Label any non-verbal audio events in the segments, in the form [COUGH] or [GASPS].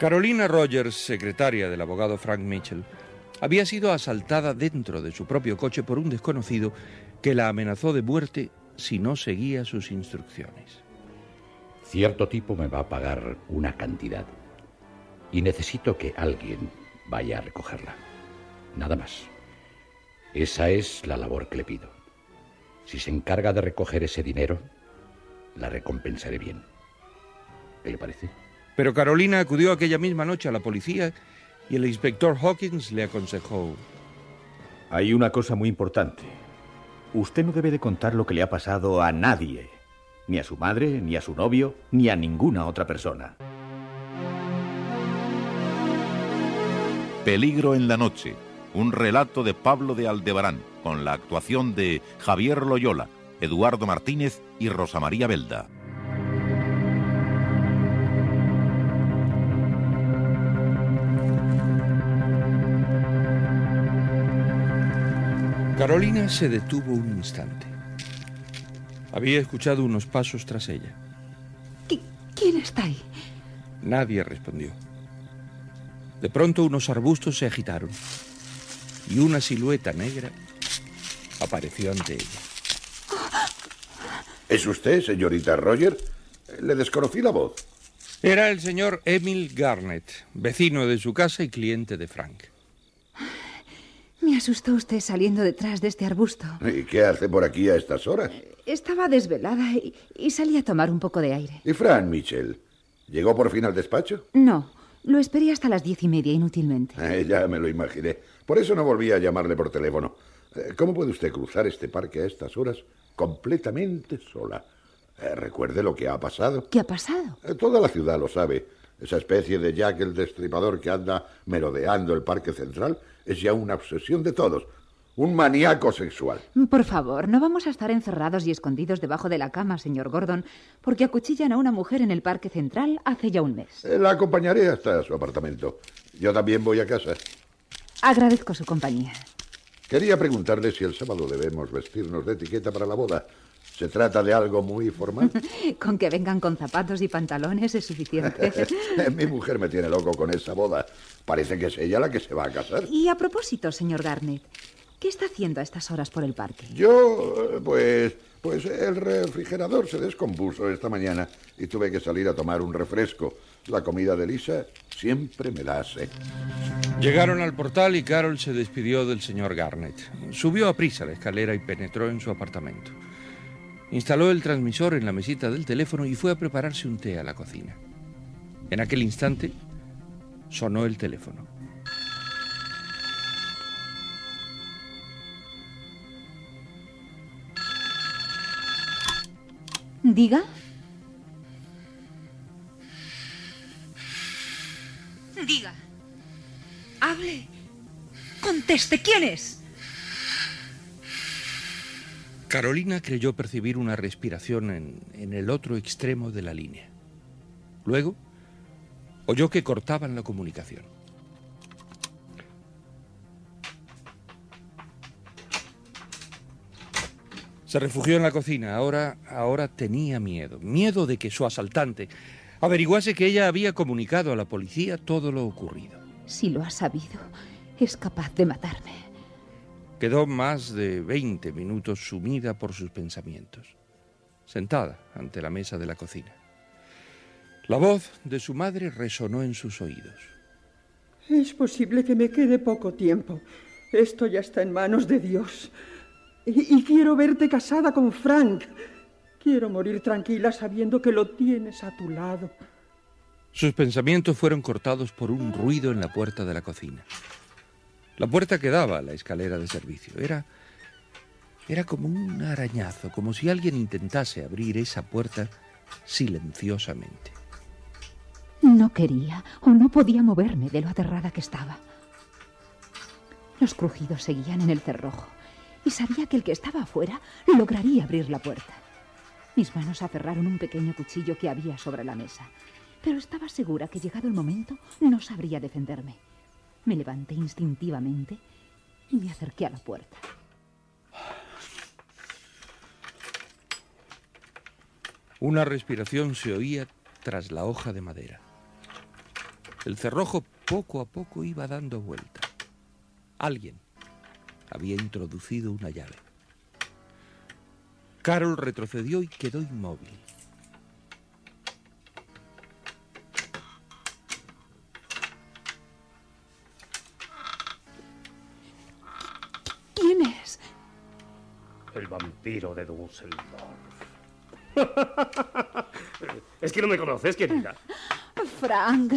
Carolina Rogers, secretaria del abogado Frank Mitchell, había sido asaltada dentro de su propio coche por un desconocido que la amenazó de muerte si no seguía sus instrucciones. Cierto tipo me va a pagar una cantidad y necesito que alguien vaya a recogerla. Nada más. Esa es la labor que le pido. Si se encarga de recoger ese dinero, la recompensaré bien. ¿Qué le parece? Pero Carolina acudió aquella misma noche a la policía y el inspector Hawkins le aconsejó. Hay una cosa muy importante. Usted no debe de contar lo que le ha pasado a nadie. Ni a su madre, ni a su novio, ni a ninguna otra persona. Peligro en la noche. Un relato de Pablo de Aldebarán, con la actuación de Javier Loyola, Eduardo Martínez y Rosa María Belda. Carolina se detuvo un instante. Había escuchado unos pasos tras ella. ¿Qui- ¿Quién está ahí? Nadie respondió. De pronto unos arbustos se agitaron y una silueta negra apareció ante ella. [GASPS] ¿Es usted, señorita Roger? Le desconocí la voz. Era el señor Emil Garnett, vecino de su casa y cliente de Frank. Me asustó usted saliendo detrás de este arbusto. ¿Y qué hace por aquí a estas horas? Estaba desvelada y, y salí a tomar un poco de aire. ¿Y Fran Mitchell? ¿Llegó por fin al despacho? No, lo esperé hasta las diez y media inútilmente. Eh, ya me lo imaginé. Por eso no volví a llamarle por teléfono. Eh, ¿Cómo puede usted cruzar este parque a estas horas completamente sola? Eh, recuerde lo que ha pasado. ¿Qué ha pasado? Eh, Toda la ciudad lo sabe. Esa especie de Jack el Destripador que anda merodeando el parque central es ya una obsesión de todos. Un maníaco sexual. Por favor, no vamos a estar encerrados y escondidos debajo de la cama, señor Gordon, porque acuchillan a una mujer en el parque central hace ya un mes. Eh, La acompañaré hasta su apartamento. Yo también voy a casa. Agradezco su compañía. Quería preguntarle si el sábado debemos vestirnos de etiqueta para la boda. ¿Se trata de algo muy formal? [LAUGHS] Con que vengan con zapatos y pantalones es suficiente. [LAUGHS] Mi mujer me tiene loco con esa boda. Parece que es ella la que se va a casar. Y a propósito, señor Garnett, ¿qué está haciendo a estas horas por el parque? Yo, eh, pues, pues el refrigerador se descompuso esta mañana y tuve que salir a tomar un refresco. La comida de Lisa siempre me da sed. Llegaron al portal y Carol se despidió del señor Garnett. Subió a prisa la escalera y penetró en su apartamento. Instaló el transmisor en la mesita del teléfono y fue a prepararse un té a la cocina. En aquel instante sonó el teléfono. Diga. Diga. Hable. Conteste, ¿quién es? Carolina creyó percibir una respiración en, en, el otro extremo de la línea. Luego, oyó que cortaban la comunicación. Se refugió en la cocina. Ahora, ahora tenía miedo. Miedo de que su asaltante averiguase que ella había comunicado a la policía todo lo ocurrido. Si lo ha sabido, es capaz de matarme. Quedó más de 20 minutos sumida por sus pensamientos, sentada ante la mesa de la cocina. La voz de su madre resonó en sus oídos. Es posible que me quede poco tiempo. Esto ya está en manos de Dios. Y, y, quiero verte casada con Frank. Quiero morir tranquila sabiendo que lo tienes a tu lado. Sus pensamientos fueron cortados por un ruido en la puerta de la cocina. La puerta que daba a la escalera de servicio. Era. Era como un arañazo, como si alguien intentase abrir esa puerta silenciosamente. No quería o no podía moverme de lo aterrada que estaba. Los crujidos seguían en el cerrojo y sabía que el que estaba afuera lograría abrir la puerta. Mis manos aferraron un pequeño cuchillo que había sobre la mesa, pero estaba segura que llegado el momento no sabría defenderme. Me levanté instintivamente y me acerqué a la puerta. Una respiración se oía tras la hoja de madera. El cerrojo poco a poco iba dando vuelta. Alguien había introducido una llave. Carol retrocedió y quedó inmóvil. El vampiro de Dusseldorf. [LAUGHS] es que no me conoces, querida. Frank.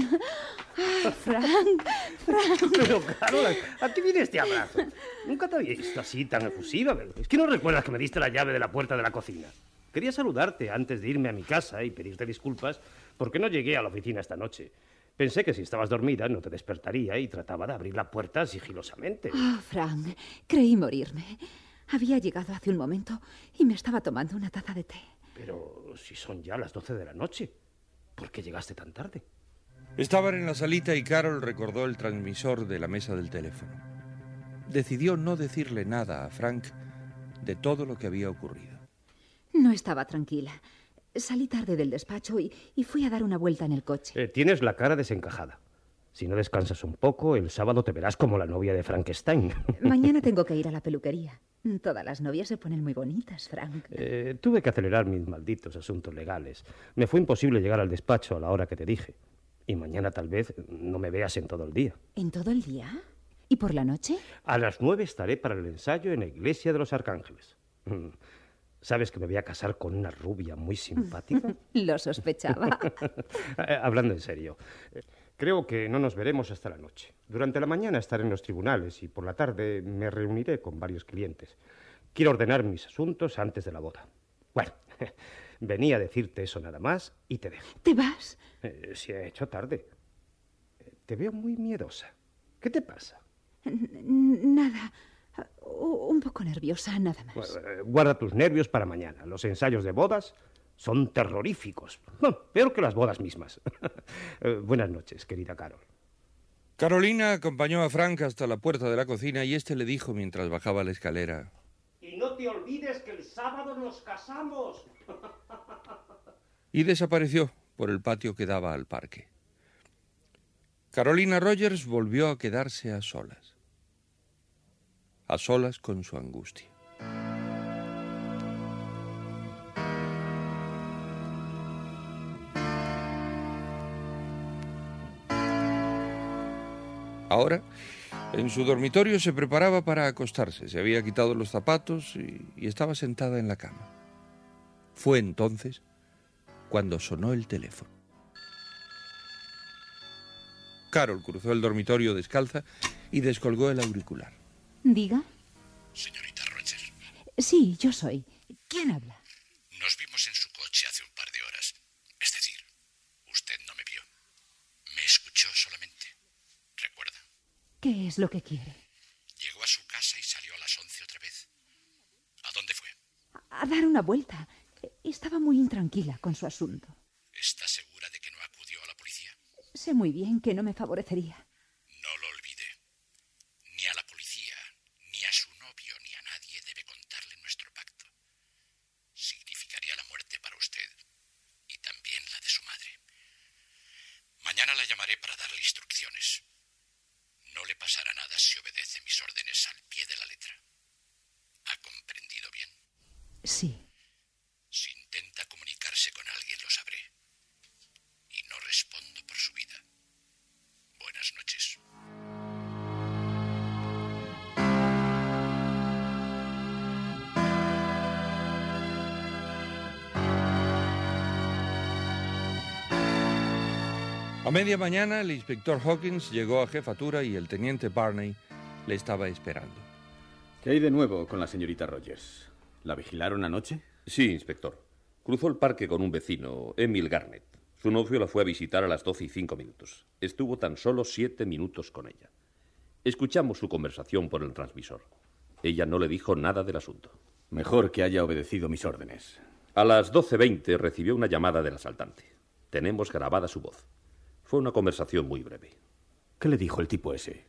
Frank, Frank. Pero, Carol, ¿a qué viene este abrazo? Nunca te había visto así tan efusiva. Es que no recuerdas que me diste la llave de la puerta de la cocina. Quería saludarte antes de irme a mi casa y pedirte disculpas porque no llegué a la oficina esta noche. Pensé que si estabas dormida no te despertaría y trataba de abrir la puerta sigilosamente. Ah, Frank, creí morirme. Había llegado hace un momento y me estaba tomando una taza de té. Pero si son ya las doce de la noche, ¿por qué llegaste tan tarde? Estaban en la salita y Carol recordó el transmisor de la mesa del teléfono. Decidió no decirle nada a Frank de todo lo que había ocurrido. No estaba tranquila. Salí tarde del despacho y, y fui a dar una vuelta en el coche. Eh, tienes la cara desencajada. Si no descansas un poco, el sábado te verás como la novia de Frankenstein. Mañana [LAUGHS] tengo que ir a la peluquería. Todas las novias se ponen muy bonitas, Frank. Eh, tuve que acelerar mis malditos asuntos legales. Me fue imposible llegar al despacho a la hora que te dije. Y mañana tal vez no me veas en todo el día. ¿En todo el día? ¿Y por la noche? A las nueve estaré para el ensayo en la iglesia de los arcángeles. ¿Sabes que me voy a casar con una rubia muy simpática? [LAUGHS] Lo sospechaba. [LAUGHS] Hablando en serio, creo que no nos veremos hasta la noche. Durante la mañana estaré en los tribunales y por la tarde me reuniré con varios clientes. Quiero ordenar mis asuntos antes de la boda. Bueno, [LAUGHS] venía a decirte eso nada más y te dejo. ¿Te vas? Eh, se ha hecho tarde. Te veo muy miedosa. ¿Qué te pasa? Nada. Un poco nerviosa, nada más. Guarda tus nervios para mañana. Los ensayos de bodas son terroríficos. Bueno, peor que las bodas mismas. [LAUGHS] Buenas noches, querida Carol. Carolina acompañó a Frank hasta la puerta de la cocina y este le dijo mientras bajaba la escalera. Y no te olvides que el sábado nos casamos. y desapareció por el patio que daba al parque. Carolina Rogers volvió a quedarse a solas. A solas con su angustia. Ahora, en su dormitorio se preparaba para acostarse. Se había quitado los zapatos y, y, estaba sentada en la cama. Fue entonces cuando sonó el teléfono. Carol cruzó el dormitorio descalza y descolgó el auricular. Diga. Señorita Rogers. Sí, yo soy. ¿Quién habla? Nos vimos en su coche hace un par de horas. Es decir, usted no me vio. Me escuchó solamente. ¿Recuerda? ¿Qué es lo que quiere? Llegó a su casa y salió a las once otra vez. ¿A dónde fue? A dar una vuelta. Estaba muy intranquila con su asunto. ¿Está segura de que no acudió a la policía? Sé muy bien que no me favorecería. Media mañana el inspector Hawkins llegó a jefatura y el teniente Barney le estaba esperando. ¿Qué hay de nuevo con la señorita Rogers? ¿La vigilaron anoche? Sí, inspector. Cruzó el parque con un vecino, Emil Garnett. Su novio la fue a visitar a las doce y cinco minutos. Estuvo tan solo siete minutos con ella. Escuchamos su conversación por el transmisor. Ella no le dijo nada del asunto. Mejor que haya obedecido mis órdenes. A las 12.20 recibió una llamada del asaltante. Tenemos grabada su voz. Fue una conversación muy breve. ¿Qué le dijo el tipo ese?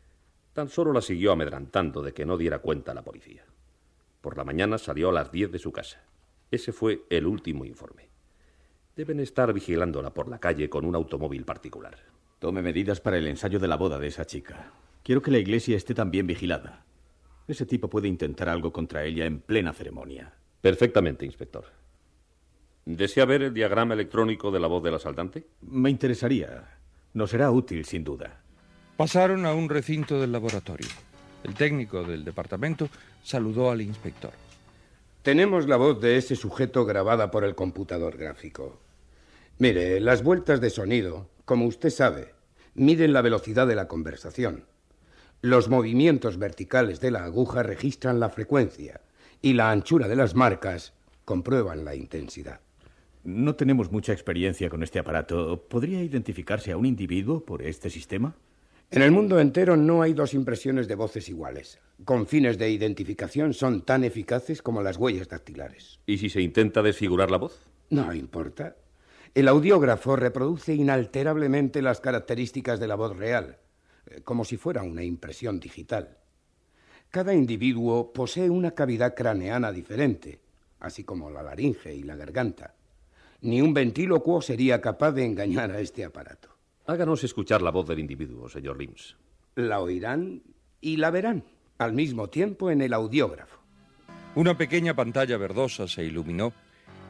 Tan solo la siguió amedrantando de que no diera cuenta a la policía. Por la mañana salió a las 10 de su casa. Ese fue el último informe. Deben estar vigilándola por la calle con un automóvil particular. Tome medidas para el ensayo de la boda de esa chica. Quiero que la iglesia esté también vigilada. Ese tipo puede intentar algo contra ella en plena ceremonia. Perfectamente, inspector. ¿Desea ver el diagrama electrónico de la voz del asaltante? Me interesaría. Nos será útil, sin duda. Pasaron a un recinto del laboratorio. El técnico del departamento saludó al inspector. Tenemos la voz de ese sujeto grabada por el computador gráfico. Mire, las vueltas de sonido, como usted sabe, miden la velocidad de la conversación. Los movimientos verticales de la aguja registran la frecuencia y la anchura de las marcas comprueban la intensidad. No tenemos mucha experiencia con este aparato. ¿Podría identificarse a un individuo por este sistema? En el mundo entero no hay dos impresiones de voces iguales. Con fines de identificación son tan eficaces como las huellas dactilares. ¿Y si se intenta desfigurar la voz? No importa. El audiógrafo reproduce inalterablemente las características de la voz real, eh, como si fuera una impresión digital. Cada individuo posee una cavidad craneana diferente, así como la laringe y la garganta. Ni un ventrílocuo sería capaz de engañar a este aparato. Háganos escuchar la voz del individuo, señor Lims. La oirán y la verán al mismo tiempo en el audiógrafo. Una pequeña pantalla verdosa se iluminó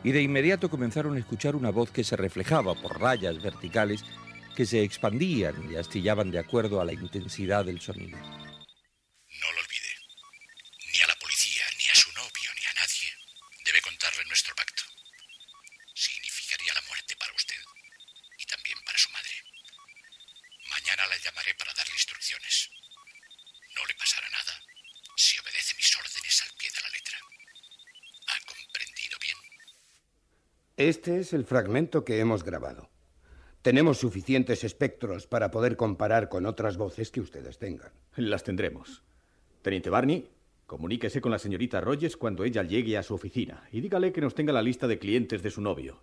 y de inmediato comenzaron a escuchar una voz que se reflejaba por rayas verticales que se expandían y astillaban de acuerdo a la intensidad del sonido. Este es el fragmento que hemos grabado. Tenemos suficientes espectros para poder comparar con otras voces que ustedes tengan. Las tendremos. Teniente Barney, comuníquese con la señorita Rogers cuando ella llegue a su oficina y dígale que nos tenga la lista de clientes de su novio.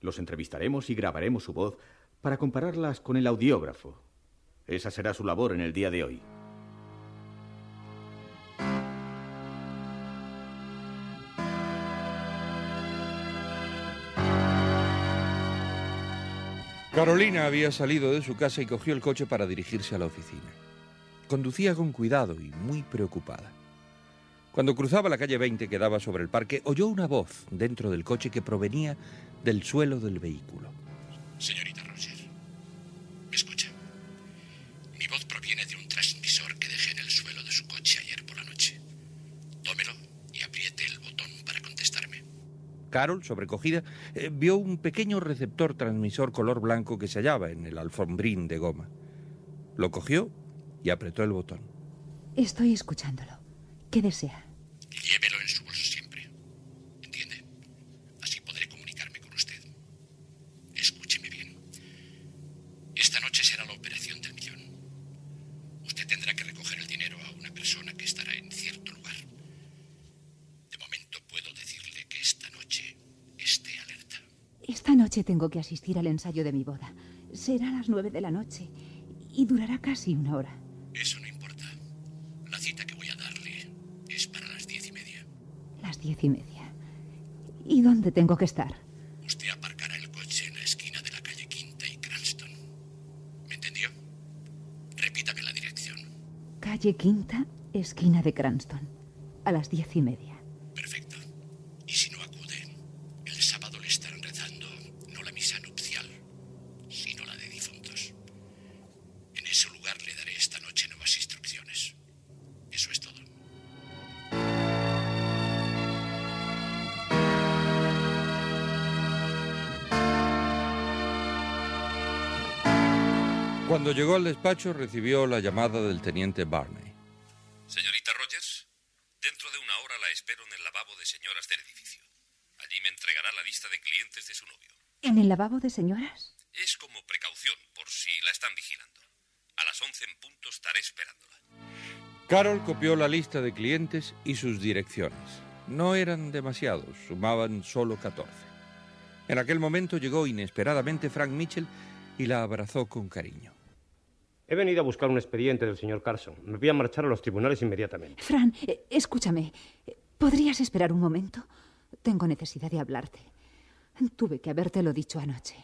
Los entrevistaremos y grabaremos su voz para compararlas con el audiógrafo. Esa será su labor en el día de hoy. Carolina había salido de su casa y cogió el coche para dirigirse a la oficina. Conducía con cuidado y muy preocupada. Cuando cruzaba la calle 20 que daba sobre el parque, oyó una voz dentro del coche que provenía del suelo del vehículo. Señorita Carol, sobrecogida, eh, vio un pequeño receptor transmisor color blanco que se hallaba en el alfombrín de goma. Lo cogió y apretó el botón. Estoy escuchándolo. ¿Qué desea? Llévelo en su bolso siempre. ¿Entiende? Así podré comunicarme con usted. Escúcheme bien. Esta noche será la operación del millón. Usted tendrá que recoger el dinero a una persona que estará en cierto lugar. De momento puedo decirle que esta noche esté alerta. Esta noche tengo que asistir al ensayo de mi boda. Será a las nueve de la noche y durará casi una hora. Eso no importa. La cita que voy a darle es para las diez y media. Las diez y media. ¿Y dónde tengo que estar? Usted aparcará el coche en la esquina de la calle Quinta y Cranston. ¿Me entendió? Repítame la dirección. Calle Quinta, esquina de Cranston. A las diez y media. Llegó al despacho recibió la llamada del teniente Barney. Señorita Rogers, dentro de una hora la espero en el lavabo de señoras del edificio. Allí me entregará la lista de clientes de su novio. ¿En el lavabo de señoras? Es como precaución, por si la están vigilando. A las once en punto estaré esperándola. Carol copió la lista de clientes y sus direcciones. No eran demasiados, sumaban solo 14. En aquel momento llegó inesperadamente Frank Mitchell y la abrazó con cariño. He venido a buscar un expediente del señor Carson. Me voy a marchar a los tribunales inmediatamente. Fran, eh, escúchame. ¿Podrías esperar un momento? Tengo necesidad de hablarte. Tuve que habértelo dicho anoche.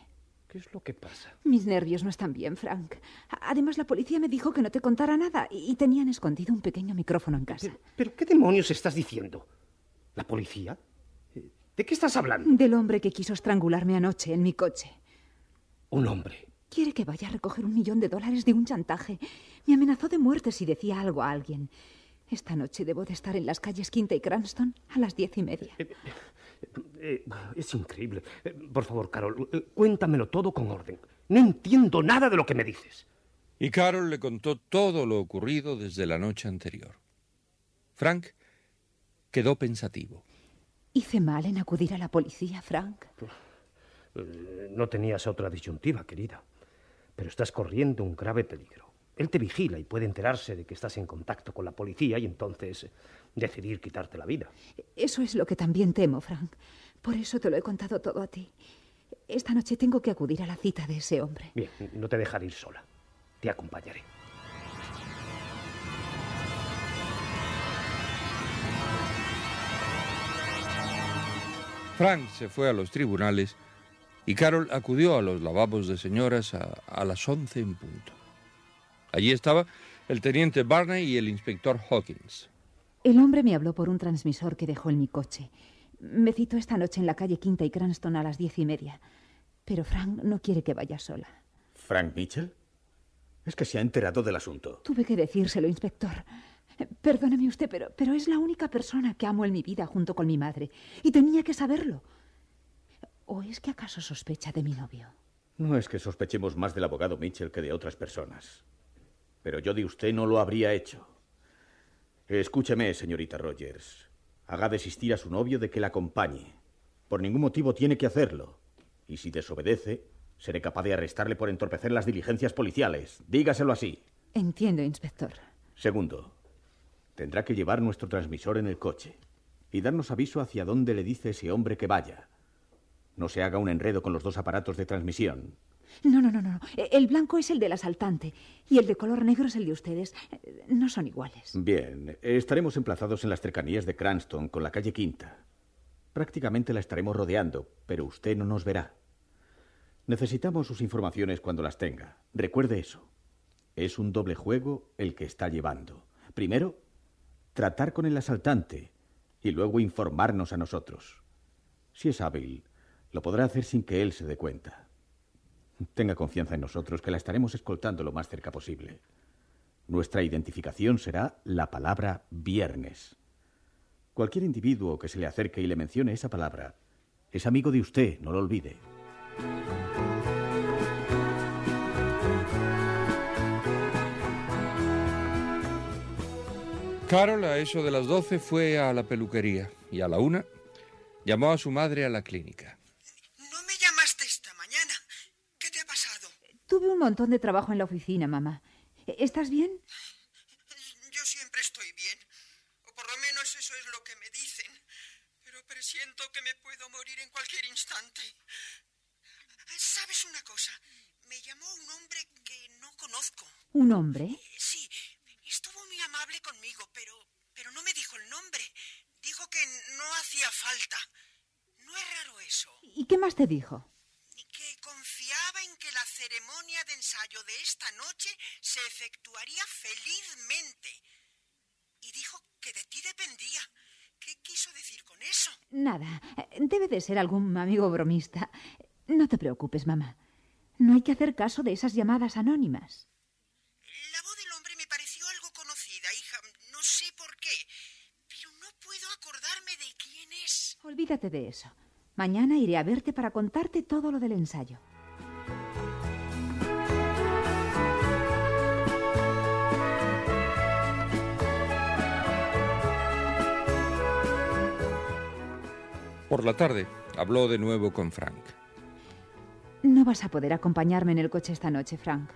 ¿Qué es lo que pasa? Mis nervios no están bien, Frank. Además, la policía me dijo que no te contara nada y tenían escondido un pequeño micrófono en casa. ¿Pero, pero qué demonios estás diciendo? ¿La policía? ¿De qué estás hablando? Del hombre que quiso estrangularme anoche en mi coche. ¿Un hombre? Quiere que vaya a recoger un millón de dólares de un chantaje. Me amenazó de muerte si decía algo a alguien. Esta noche debo de estar en las calles Quinta y Cranston a las diez y media. Eh, eh, es increíble. Eh, por favor, Carol, eh, cuéntamelo todo con orden. No entiendo nada de lo que me dices. Y Carol le contó todo lo ocurrido desde la noche anterior. Frank quedó pensativo. Hice mal en acudir a la policía, Frank. Eh, No tenías otra disyuntiva, querida. Pero estás corriendo un grave peligro. Él te vigila y puede enterarse de que estás en contacto con la policía y entonces eh, decidir quitarte la vida. Eso es lo que también temo, Frank. Por eso te lo he contado todo a ti. Esta noche tengo que acudir a la cita de ese hombre. Bien, no te dejaré ir sola. Te acompañaré. Frank se fue a los tribunales y Carol acudió a los lavabos de señoras a, a las once en punto. Allí estaba el teniente Barney y el inspector Hawkins. El hombre me habló por un transmisor que dejó en mi coche. Me citó esta noche en la calle Quinta y Cranston a las diez y media. Pero Frank no quiere que vaya sola. ¿Frank Mitchell? Es que se ha enterado del asunto. Tuve que decírselo, inspector. Perdóneme usted, pero, pero es la única persona que amo en mi vida junto con mi madre. Y tenía que saberlo. ¿O es que acaso sospecha de mi novio? No es que sospechemos más del abogado Mitchell que de otras personas. Pero yo de usted no lo habría hecho. Escúcheme, señorita Rogers. Haga desistir a su novio de que la acompañe. Por ningún motivo tiene que hacerlo. Y si desobedece, seré capaz de arrestarle por entorpecer las diligencias policiales. Dígaselo así. Entiendo, inspector. Segundo, tendrá que llevar nuestro transmisor en el coche y darnos aviso hacia dónde le dice ese hombre que vaya. No se haga un enredo con los dos aparatos de transmisión. No, no, no, no. El blanco es el del asaltante y el de color negro es el de ustedes. No son iguales. Bien, estaremos emplazados en las cercanías de Cranston con la calle Quinta. Prácticamente la estaremos rodeando, pero usted no nos verá. Necesitamos sus informaciones cuando las tenga. Recuerde eso. Es un doble juego el que está llevando. Primero, tratar con el asaltante y luego informarnos a nosotros. Si es hábil, lo podrá hacer sin que él se dé cuenta. Tenga confianza en nosotros, que la estaremos escoltando lo más cerca posible. Nuestra identificación será la palabra viernes. Cualquier individuo que se le acerque y le mencione esa palabra es amigo de usted, no lo olvide. Carol, a eso de las doce, fue a la peluquería y a la una llamó a su madre a la clínica. No me llamaste esta mañana. ¿Qué te ha pasado? Tuve un montón de trabajo en la oficina, mamá. ¿Estás bien? Yo siempre estoy bien. O por lo menos eso es lo que me dicen. Pero presiento que me puedo morir en cualquier instante. ¿Sabes una cosa? Me llamó un hombre que no conozco. ¿Un hombre? Sí, estuvo muy amable conmigo, pero, pero no me dijo el nombre. Dijo que no hacía falta. ¿No es raro eso? ¿Y qué más te dijo? Que confiaba en que la ceremonia de ensayo de esta noche se efectuaría felizmente. Y dijo que de ti dependía. ¿Qué quiso decir con eso? Nada. Debe de ser algún amigo bromista. No te preocupes, mamá. No hay que hacer caso de esas llamadas anónimas. La voz del hombre me pareció algo conocida, hija. No sé por qué. Pero no puedo acordarme de quién es. Olvídate de eso. Mañana iré a verte para contarte todo lo del ensayo. Por la tarde habló de nuevo con Frank. No vas a poder acompañarme en el coche esta noche, Frank.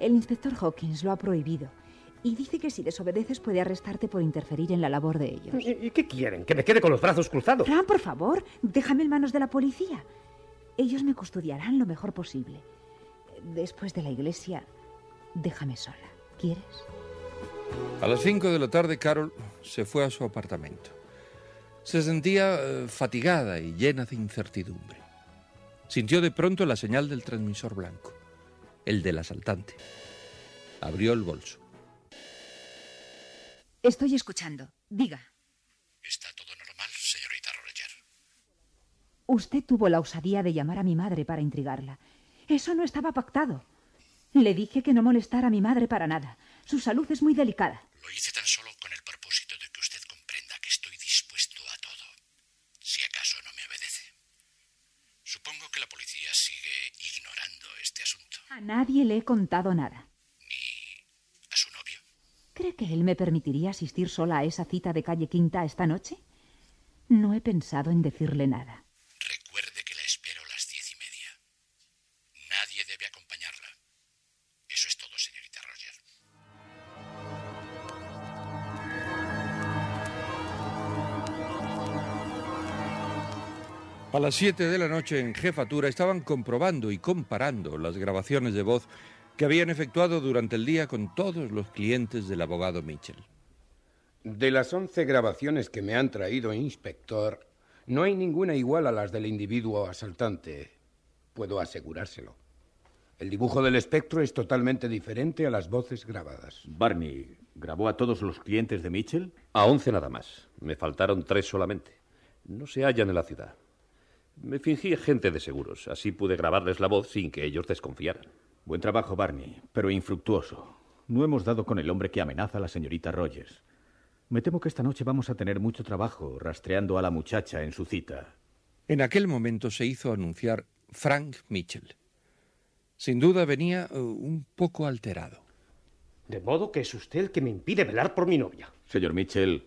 El inspector Hawkins lo ha prohibido. Y dice que si desobedeces puede arrestarte por interferir en la labor de ellos. ¿Y qué quieren? ¿Que me quede con los brazos cruzados? Frank, por favor, déjame en manos de la policía. Ellos me custodiarán lo mejor posible. Después de la iglesia, déjame sola. ¿Quieres? A las 5 de la tarde, Carol se fue a su apartamento. Se sentía eh, fatigada y llena de incertidumbre. Sintió de pronto la señal del transmisor blanco, el del asaltante. Abrió el bolso. Estoy escuchando. Diga. ¿Está todo normal, señorita Roger? Usted tuvo la osadía de llamar a mi madre para intrigarla. Eso no estaba pactado. Le dije que no molestara a mi madre para nada. Su salud es muy delicada. Lo hice tan solo con el propósito de que usted comprenda que estoy dispuesto a todo, si acaso no me obedece. Supongo que la policía sigue ignorando este asunto. A nadie le he contado nada. ¿Ni a su novio? ¿Cree que él me permitiría asistir sola a esa cita de calle Quinta esta noche? No he pensado en decirle nada. A las 7 de la noche en jefatura estaban comprobando y comparando las grabaciones de voz que habían efectuado durante el día con todos los clientes del abogado Mitchell. De las once grabaciones que me han traído, inspector, no hay ninguna igual a las del individuo asaltante. Puedo asegurárselo. El dibujo del espectro es totalmente diferente a las voces grabadas. Barney, ¿grabó a todos los clientes de Mitchell? A once nada más. Me faltaron tres solamente. No se hallan en la ciudad. Me fingí gente de seguros. Así pude grabarles la voz sin que ellos desconfiaran. Buen trabajo, Barney, pero infructuoso. No hemos dado con el hombre que amenaza a la señorita Rogers. Me temo que esta noche vamos a tener mucho trabajo rastreando a la muchacha en su cita. En aquel momento se hizo anunciar Frank Mitchell. Sin duda venía uh, un poco alterado. De modo que es usted el que me impide velar por mi novia. Señor Mitchell,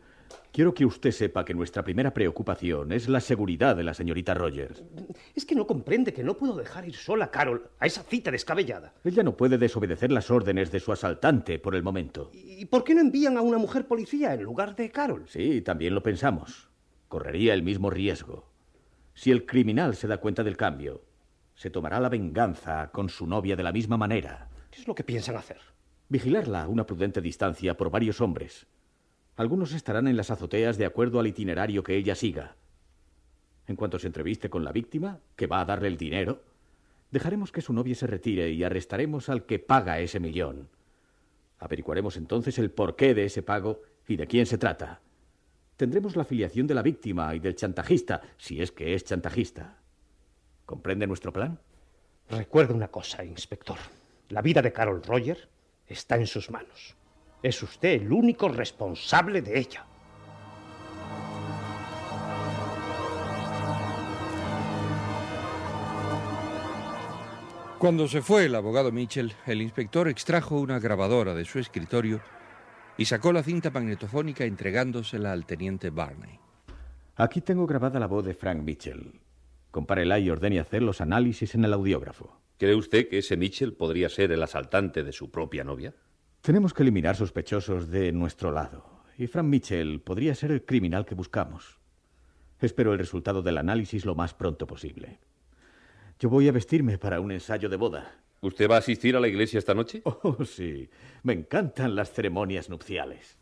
quiero que usted sepa que nuestra primera preocupación es la seguridad de la señorita Rogers. Es que no comprende que no puedo dejar ir sola a Carol a esa cita descabellada. Ella no puede desobedecer las órdenes de su asaltante por el momento. ¿Y por qué no envían a una mujer policía en lugar de Carol? Sí, también lo pensamos. Correría el mismo riesgo. Si el criminal se da cuenta del cambio, se tomará la venganza con su novia de la misma manera. ¿Qué es lo que piensan hacer? Vigilarla a una prudente distancia por varios hombres. Algunos estarán en las azoteas de acuerdo al itinerario que ella siga. En cuanto se entreviste con la víctima, que va a darle el dinero, dejaremos que su novia se retire y arrestaremos al que paga ese millón. Averiguaremos entonces el porqué de ese pago y de quién se trata. Tendremos la afiliación de la víctima y del chantajista, si es que es chantajista. ¿Comprende nuestro plan? Recuerde una cosa, inspector. La vida de Carol Roger está en sus manos. Es usted el único responsable de ella. Cuando se fue el abogado Mitchell, el inspector extrajo una grabadora de su escritorio y sacó la cinta magnetofónica entregándosela al teniente Barney. Aquí tengo grabada la voz de Frank Mitchell. Compárela y ordene hacer los análisis en el audiógrafo. ¿Cree usted que ese Mitchell podría ser el asaltante de su propia novia? Tenemos que eliminar sospechosos de nuestro lado. Y Frank Mitchell podría ser el criminal que buscamos. Espero el resultado del análisis lo más pronto posible. Yo voy a vestirme para un ensayo de boda. ¿Usted va a asistir a la iglesia esta noche? [LAUGHS] Oh, sí. Me encantan las ceremonias nupciales.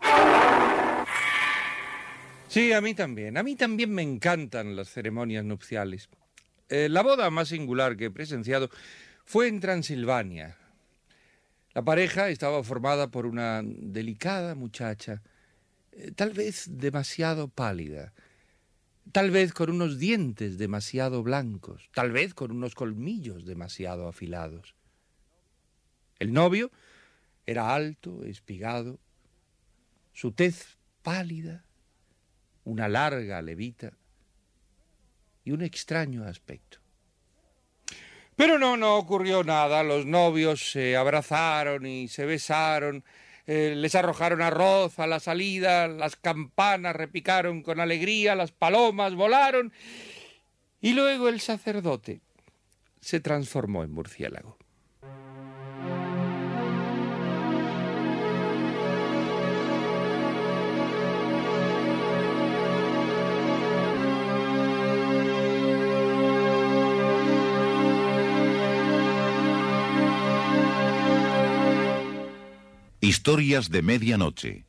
Sí, a mí también. A mí también me encantan las ceremonias nupciales. Eh, la boda más singular que he presenciado fue en Transilvania. La pareja estaba formada por una delicada muchacha, eh, tal vez demasiado pálida, tal vez con unos dientes demasiado blancos, tal vez con unos colmillos demasiado afilados. El novio era alto, espigado, su tez pálida, una larga levita y un extraño aspecto. Pero no, no ocurrió nada. Los novios se abrazaron y se besaron, eh, les arrojaron arroz a la salida, las campanas repicaron con alegría, las palomas volaron Y luego el sacerdote se transformó en murciélago. Historias de Medianoche.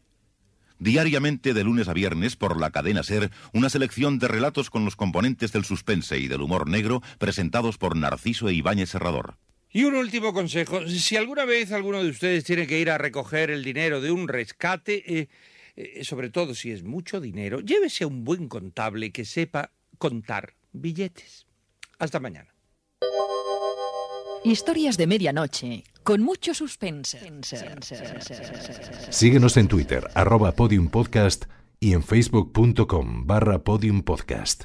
Diariamente de lunes a viernes por la cadena Ser, una selección de relatos con los componentes del suspense y del humor negro presentados por Narciso e Ibáñez Serrador. Y un último consejo, si alguna vez alguno de ustedes tiene que ir a recoger el dinero de un rescate, eh, eh, sobre todo si es mucho dinero, llévese a un buen contable que sepa contar billetes. Hasta mañana. Historias de medianoche, con mucho suspense. Síguenos en Twitter, arroba podiumpodcast y en facebook.com barra podiumpodcast.